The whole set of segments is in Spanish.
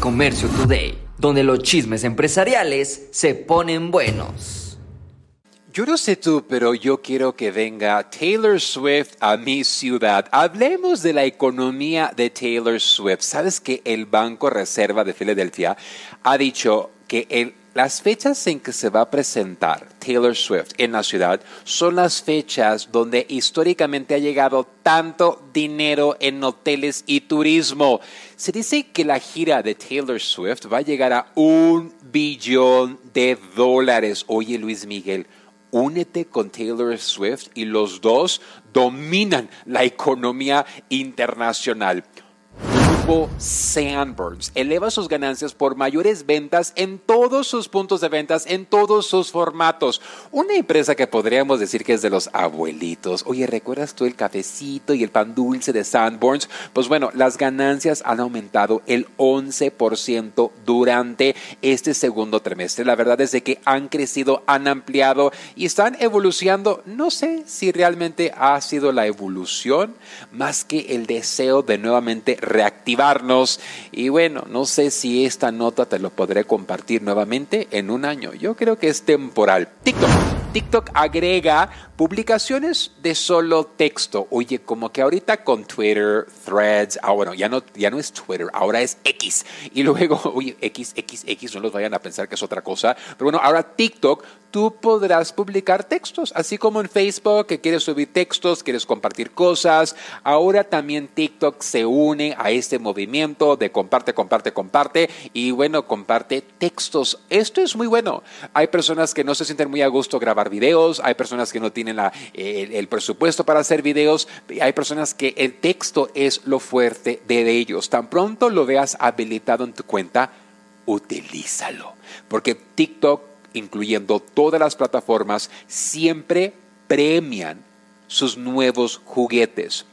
Comercio Today, donde los chismes empresariales se ponen buenos. Yo no sé tú, pero yo quiero que venga Taylor Swift a mi ciudad. Hablemos de la economía de Taylor Swift. ¿Sabes que el Banco Reserva de Filadelfia ha dicho que el las fechas en que se va a presentar Taylor Swift en la ciudad son las fechas donde históricamente ha llegado tanto dinero en hoteles y turismo. Se dice que la gira de Taylor Swift va a llegar a un billón de dólares. Oye Luis Miguel, únete con Taylor Swift y los dos dominan la economía internacional. Sanborns eleva sus ganancias por mayores ventas en todos sus puntos de ventas, en todos sus formatos. Una empresa que podríamos decir que es de los abuelitos. Oye, ¿recuerdas tú el cafecito y el pan dulce de Sanborns? Pues bueno, las ganancias han aumentado el 11% durante este segundo trimestre. La verdad es de que han crecido, han ampliado y están evolucionando. No sé si realmente ha sido la evolución más que el deseo de nuevamente reactivar y bueno, no sé si esta nota te lo podré compartir nuevamente en un año. Yo creo que es temporal. TikTok. TikTok agrega publicaciones de solo texto. Oye, como que ahorita con Twitter, Threads, ah, bueno, ya no, ya no es Twitter, ahora es X. Y luego, oye, X, X, X, no los vayan a pensar que es otra cosa. Pero bueno, ahora TikTok tú podrás publicar textos, así como en Facebook, que quieres subir textos, quieres compartir cosas. Ahora también TikTok se une a este movimiento de comparte, comparte, comparte y bueno, comparte textos. Esto es muy bueno. Hay personas que no se sienten muy a gusto videos, hay personas que no tienen el, presupuesto para hacer videos, hay personas que el texto es lo fuerte de ellos. Tan pronto lo veas habilitado en tu cuenta, utilízalo. Porque TikTok incluyendo todas las plataformas, siempre premian sus nuevos juguetes.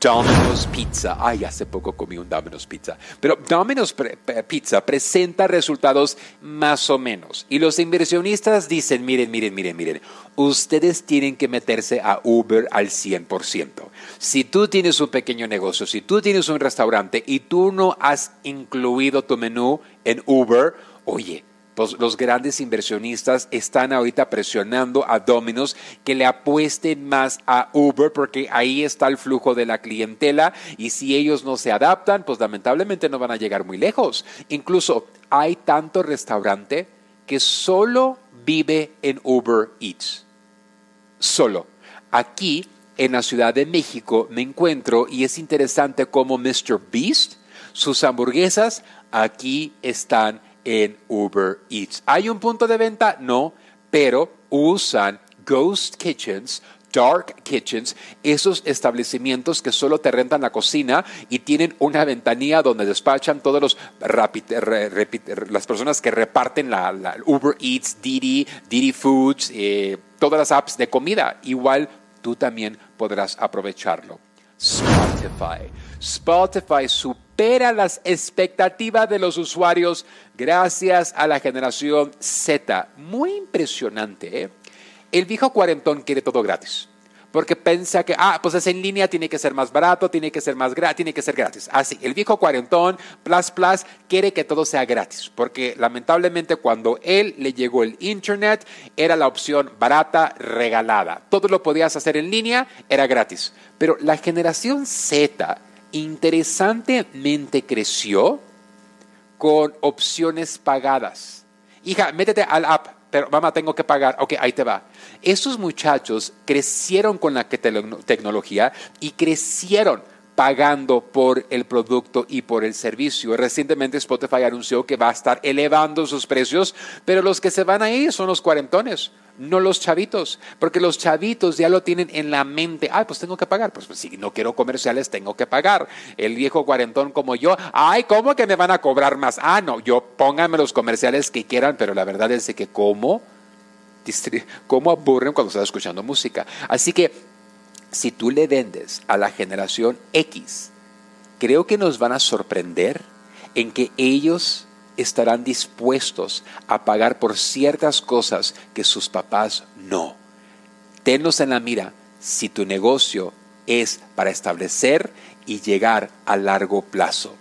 Domino's Pizza. Ay, hace poco comí un Domino's Pizza. Pero Domino's Pizza presenta resultados más o menos. Y los inversionistas dicen, miren, miren, miren, miren, ustedes tienen que meterse a Uber al 100%. Si tú tienes un pequeño negocio, si tú tienes un restaurante y tú no has incluido tu menú en Uber, oye, pues, los grandes inversionistas están ahorita presionando a Domino's que le apuesten más a Uber porque ahí está el flujo de la clientela y si ellos no se adaptan, pues lamentablemente no van a llegar muy lejos. Incluso hay tanto restaurante que solo vive en Uber Eats. Solo. Aquí en la Ciudad de México me encuentro y es interesante como Mr. Beast, sus hamburguesas aquí están en Uber Eats. ¿Hay un punto de venta? No, pero usan ghost kitchens, dark kitchens, esos establecimientos que solo te rentan la cocina y tienen una ventanilla donde despachan todos los las personas que reparten la, Uber Eats, Didi, Didi Foods, eh, todas las apps de comida. Igual tú también podrás aprovecharlo. Spotify. Spotify supera las expectativas de los usuarios gracias a la generación Z. Muy impresionante. ¿eh? El viejo cuarentón quiere todo gratis porque piensa que, ah, pues es en línea, tiene que ser más barato, tiene que ser más gratis, tiene que ser gratis. Así, el viejo cuarentón, plus, plus, quiere que todo sea gratis, porque lamentablemente cuando él le llegó el Internet, era la opción barata, regalada. Todo lo podías hacer en línea, era gratis. Pero la generación Z interesantemente creció con opciones pagadas. Hija, métete al app, pero mamá, tengo que pagar. Ok, ahí te va. Esos muchachos crecieron con la tecnología y crecieron pagando por el producto y por el servicio. Recientemente Spotify anunció que va a estar elevando sus precios, pero los que se van a ir son los cuarentones, no los chavitos, porque los chavitos ya lo tienen en la mente. Ay, pues tengo que pagar. Pues, pues, si no quiero comerciales, tengo que pagar. El viejo cuarentón como yo, ay, ¿cómo que me van a cobrar más? Ah, no, yo pónganme los comerciales que quieran, pero la verdad es que cómo cómo aburren cuando estás escuchando música. Así que si tú le vendes a la generación X, creo que nos van a sorprender en que ellos estarán dispuestos a pagar por ciertas cosas que sus papás no. Tenlos en la mira si tu negocio es para establecer y llegar a largo plazo.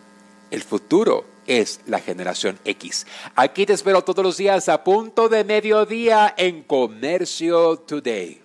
El futuro es la generación X. Aquí te espero todos los días a punto de mediodía en Comercio Today.